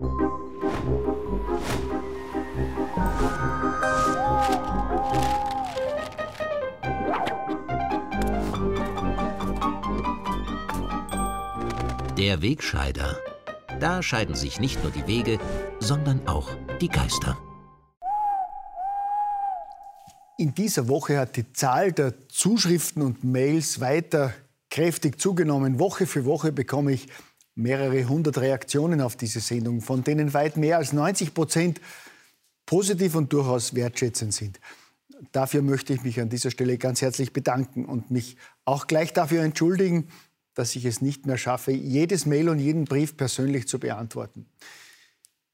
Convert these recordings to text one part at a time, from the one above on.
Der Wegscheider. Da scheiden sich nicht nur die Wege, sondern auch die Geister. In dieser Woche hat die Zahl der Zuschriften und Mails weiter kräftig zugenommen. Woche für Woche bekomme ich mehrere hundert Reaktionen auf diese Sendung, von denen weit mehr als 90 Prozent positiv und durchaus wertschätzend sind. Dafür möchte ich mich an dieser Stelle ganz herzlich bedanken und mich auch gleich dafür entschuldigen, dass ich es nicht mehr schaffe, jedes Mail und jeden Brief persönlich zu beantworten.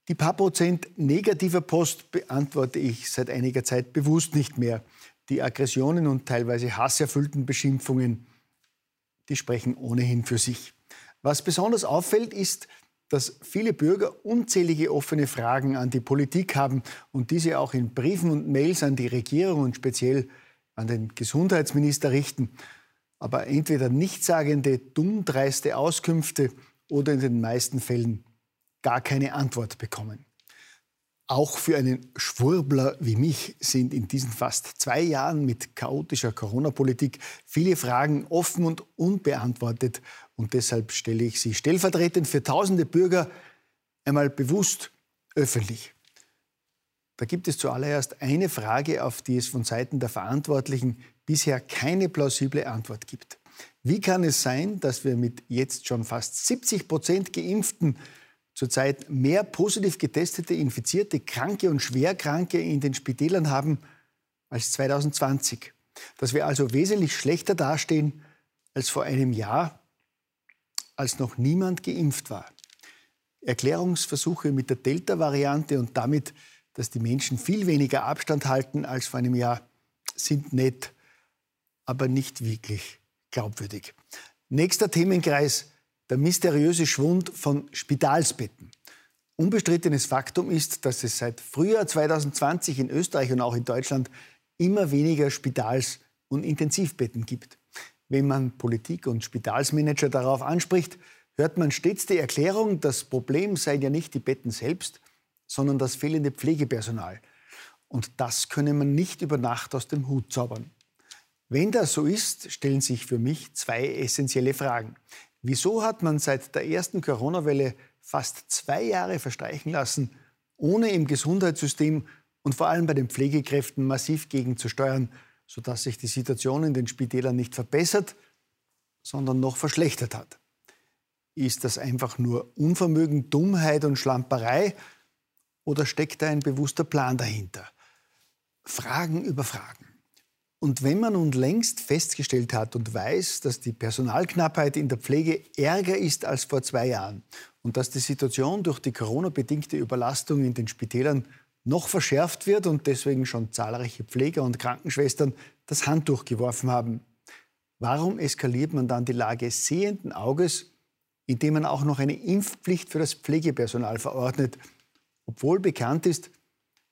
Die paar Prozent negativer Post beantworte ich seit einiger Zeit bewusst nicht mehr. Die Aggressionen und teilweise hasserfüllten Beschimpfungen, die sprechen ohnehin für sich. Was besonders auffällt, ist, dass viele Bürger unzählige offene Fragen an die Politik haben und diese auch in Briefen und Mails an die Regierung und speziell an den Gesundheitsminister richten aber entweder nichtssagende, dummdreiste Auskünfte oder in den meisten Fällen gar keine Antwort bekommen. Auch für einen Schwurbler wie mich sind in diesen fast zwei Jahren mit chaotischer Corona-Politik viele Fragen offen und unbeantwortet. Und deshalb stelle ich sie stellvertretend für tausende Bürger einmal bewusst öffentlich. Da gibt es zuallererst eine Frage, auf die es von Seiten der Verantwortlichen bisher keine plausible Antwort gibt. Wie kann es sein, dass wir mit jetzt schon fast 70 Prozent Geimpften zurzeit mehr positiv getestete, infizierte, Kranke und Schwerkranke in den Spitälern haben als 2020? Dass wir also wesentlich schlechter dastehen als vor einem Jahr, als noch niemand geimpft war. Erklärungsversuche mit der Delta-Variante und damit, dass die Menschen viel weniger Abstand halten als vor einem Jahr, sind nett aber nicht wirklich glaubwürdig. Nächster Themenkreis, der mysteriöse Schwund von Spitalsbetten. Unbestrittenes Faktum ist, dass es seit Frühjahr 2020 in Österreich und auch in Deutschland immer weniger Spitals- und Intensivbetten gibt. Wenn man Politik und Spitalsmanager darauf anspricht, hört man stets die Erklärung, das Problem seien ja nicht die Betten selbst, sondern das fehlende Pflegepersonal. Und das könne man nicht über Nacht aus dem Hut zaubern. Wenn das so ist, stellen sich für mich zwei essentielle Fragen. Wieso hat man seit der ersten Corona-Welle fast zwei Jahre verstreichen lassen, ohne im Gesundheitssystem und vor allem bei den Pflegekräften massiv gegenzusteuern, sodass sich die Situation in den Spitälern nicht verbessert, sondern noch verschlechtert hat? Ist das einfach nur Unvermögen, Dummheit und Schlamperei oder steckt da ein bewusster Plan dahinter? Fragen über Fragen. Und wenn man nun längst festgestellt hat und weiß, dass die Personalknappheit in der Pflege ärger ist als vor zwei Jahren und dass die Situation durch die Corona-bedingte Überlastung in den Spitälern noch verschärft wird und deswegen schon zahlreiche Pfleger und Krankenschwestern das Handtuch geworfen haben, warum eskaliert man dann die Lage sehenden Auges, indem man auch noch eine Impfpflicht für das Pflegepersonal verordnet, obwohl bekannt ist,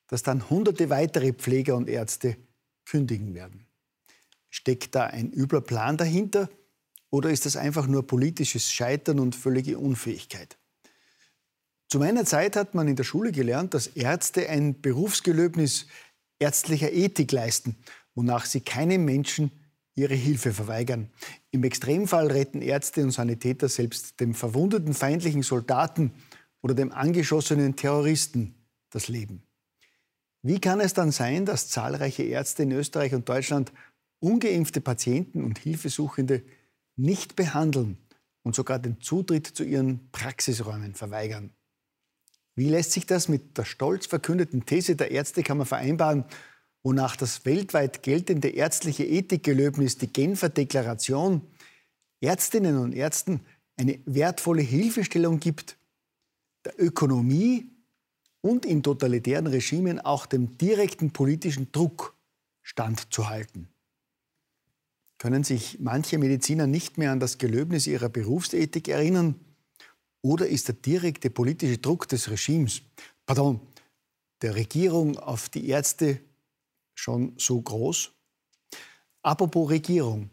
dass dann hunderte weitere Pfleger und Ärzte kündigen werden. Steckt da ein übler Plan dahinter oder ist das einfach nur politisches Scheitern und völlige Unfähigkeit? Zu meiner Zeit hat man in der Schule gelernt, dass Ärzte ein Berufsgelöbnis ärztlicher Ethik leisten, wonach sie keinem Menschen ihre Hilfe verweigern. Im Extremfall retten Ärzte und Sanitäter selbst dem verwundeten feindlichen Soldaten oder dem angeschossenen Terroristen das Leben. Wie kann es dann sein, dass zahlreiche Ärzte in Österreich und Deutschland ungeimpfte Patienten und Hilfesuchende nicht behandeln und sogar den Zutritt zu ihren Praxisräumen verweigern? Wie lässt sich das mit der stolz verkündeten These der Ärztekammer vereinbaren, wonach das weltweit geltende ärztliche Ethikgelöbnis, die Genfer Deklaration, Ärztinnen und Ärzten eine wertvolle Hilfestellung gibt, der Ökonomie und in totalitären Regimen auch dem direkten politischen Druck standzuhalten. Können sich manche Mediziner nicht mehr an das Gelöbnis ihrer Berufsethik erinnern? Oder ist der direkte politische Druck des Regimes, pardon, der Regierung auf die Ärzte schon so groß? Apropos Regierung.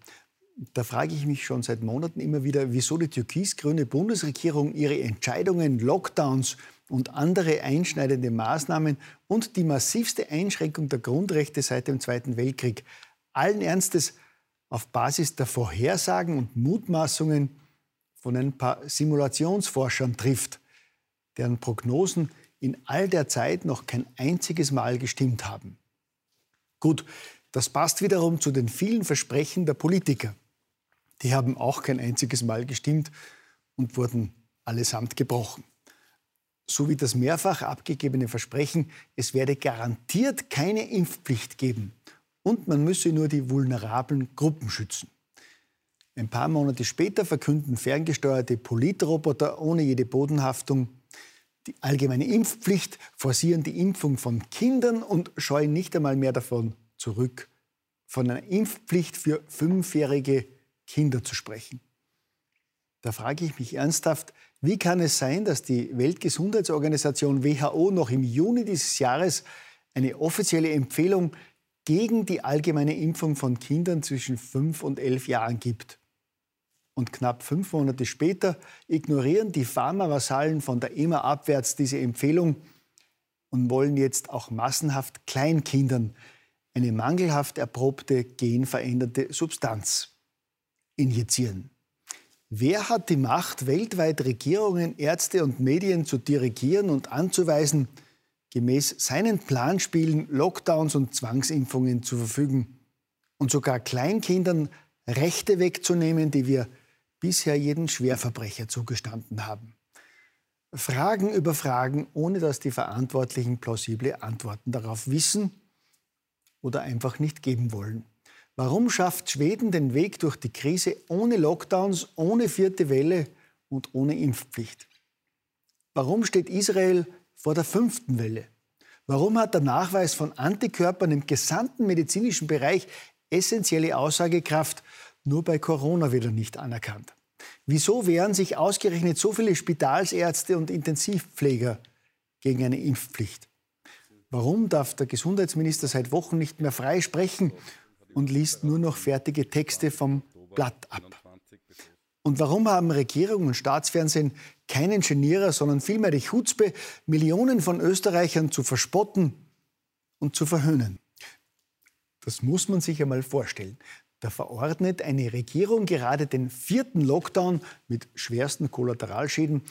Da frage ich mich schon seit Monaten immer wieder, wieso die türkis-grüne Bundesregierung ihre Entscheidungen, Lockdowns und andere einschneidende Maßnahmen und die massivste Einschränkung der Grundrechte seit dem Zweiten Weltkrieg allen Ernstes auf Basis der Vorhersagen und Mutmaßungen von ein paar Simulationsforschern trifft, deren Prognosen in all der Zeit noch kein einziges Mal gestimmt haben. Gut, das passt wiederum zu den vielen Versprechen der Politiker. Die haben auch kein einziges Mal gestimmt und wurden allesamt gebrochen. So wie das mehrfach abgegebene Versprechen, es werde garantiert keine Impfpflicht geben und man müsse nur die vulnerablen Gruppen schützen. Ein paar Monate später verkünden ferngesteuerte Politroboter ohne jede Bodenhaftung die allgemeine Impfpflicht, forcieren die Impfung von Kindern und scheuen nicht einmal mehr davon zurück, von einer Impfpflicht für fünfjährige Kinder zu sprechen. Da frage ich mich ernsthaft, wie kann es sein, dass die Weltgesundheitsorganisation WHO noch im Juni dieses Jahres eine offizielle Empfehlung gegen die allgemeine Impfung von Kindern zwischen fünf und elf Jahren gibt? Und knapp fünf Monate später ignorieren die Pharmavasallen von der EMA abwärts diese Empfehlung und wollen jetzt auch massenhaft Kleinkindern eine mangelhaft erprobte genveränderte Substanz injizieren. Wer hat die Macht, weltweit Regierungen, Ärzte und Medien zu dirigieren und anzuweisen, gemäß seinen Planspielen Lockdowns und Zwangsimpfungen zu verfügen und sogar Kleinkindern Rechte wegzunehmen, die wir bisher jeden Schwerverbrecher zugestanden haben? Fragen über Fragen, ohne dass die Verantwortlichen plausible Antworten darauf wissen oder einfach nicht geben wollen. Warum schafft Schweden den Weg durch die Krise ohne Lockdowns, ohne vierte Welle und ohne Impfpflicht? Warum steht Israel vor der fünften Welle? Warum hat der Nachweis von Antikörpern im gesamten medizinischen Bereich essentielle Aussagekraft nur bei Corona wieder nicht anerkannt? Wieso wehren sich ausgerechnet so viele Spitalsärzte und Intensivpfleger gegen eine Impfpflicht? Warum darf der Gesundheitsminister seit Wochen nicht mehr frei sprechen und liest nur noch fertige Texte vom Blatt ab? Und warum haben Regierung und Staatsfernsehen keinen Genierer, sondern vielmehr die Chutzpe, Millionen von Österreichern zu verspotten und zu verhöhnen? Das muss man sich einmal vorstellen. Da verordnet eine Regierung gerade den vierten Lockdown mit schwersten Kollateralschäden,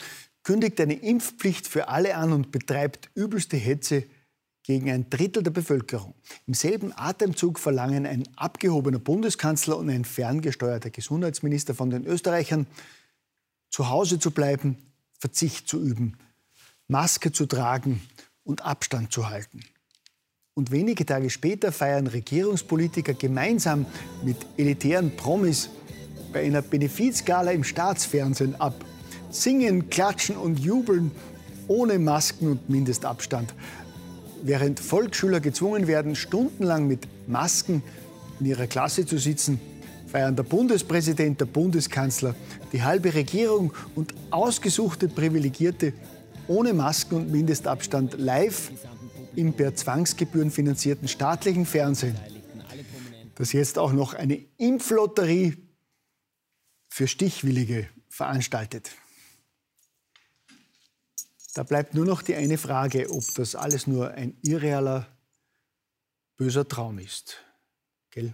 kündigt eine Impfpflicht für alle an und betreibt übelste Hetze gegen ein Drittel der Bevölkerung. Im selben Atemzug verlangen ein abgehobener Bundeskanzler und ein ferngesteuerter Gesundheitsminister von den Österreichern, zu Hause zu bleiben, Verzicht zu üben, Maske zu tragen und Abstand zu halten. Und wenige Tage später feiern Regierungspolitiker gemeinsam mit elitären Promis bei einer Benefizgala im Staatsfernsehen ab. Singen, klatschen und jubeln ohne Masken und Mindestabstand während Volksschüler gezwungen werden, stundenlang mit Masken in ihrer Klasse zu sitzen, feiern der Bundespräsident, der Bundeskanzler, die halbe Regierung und ausgesuchte Privilegierte ohne Masken und Mindestabstand live im per Zwangsgebühren finanzierten staatlichen Fernsehen, das jetzt auch noch eine Impflotterie für Stichwillige veranstaltet. Da bleibt nur noch die eine Frage, ob das alles nur ein irrealer, böser Traum ist. Gell?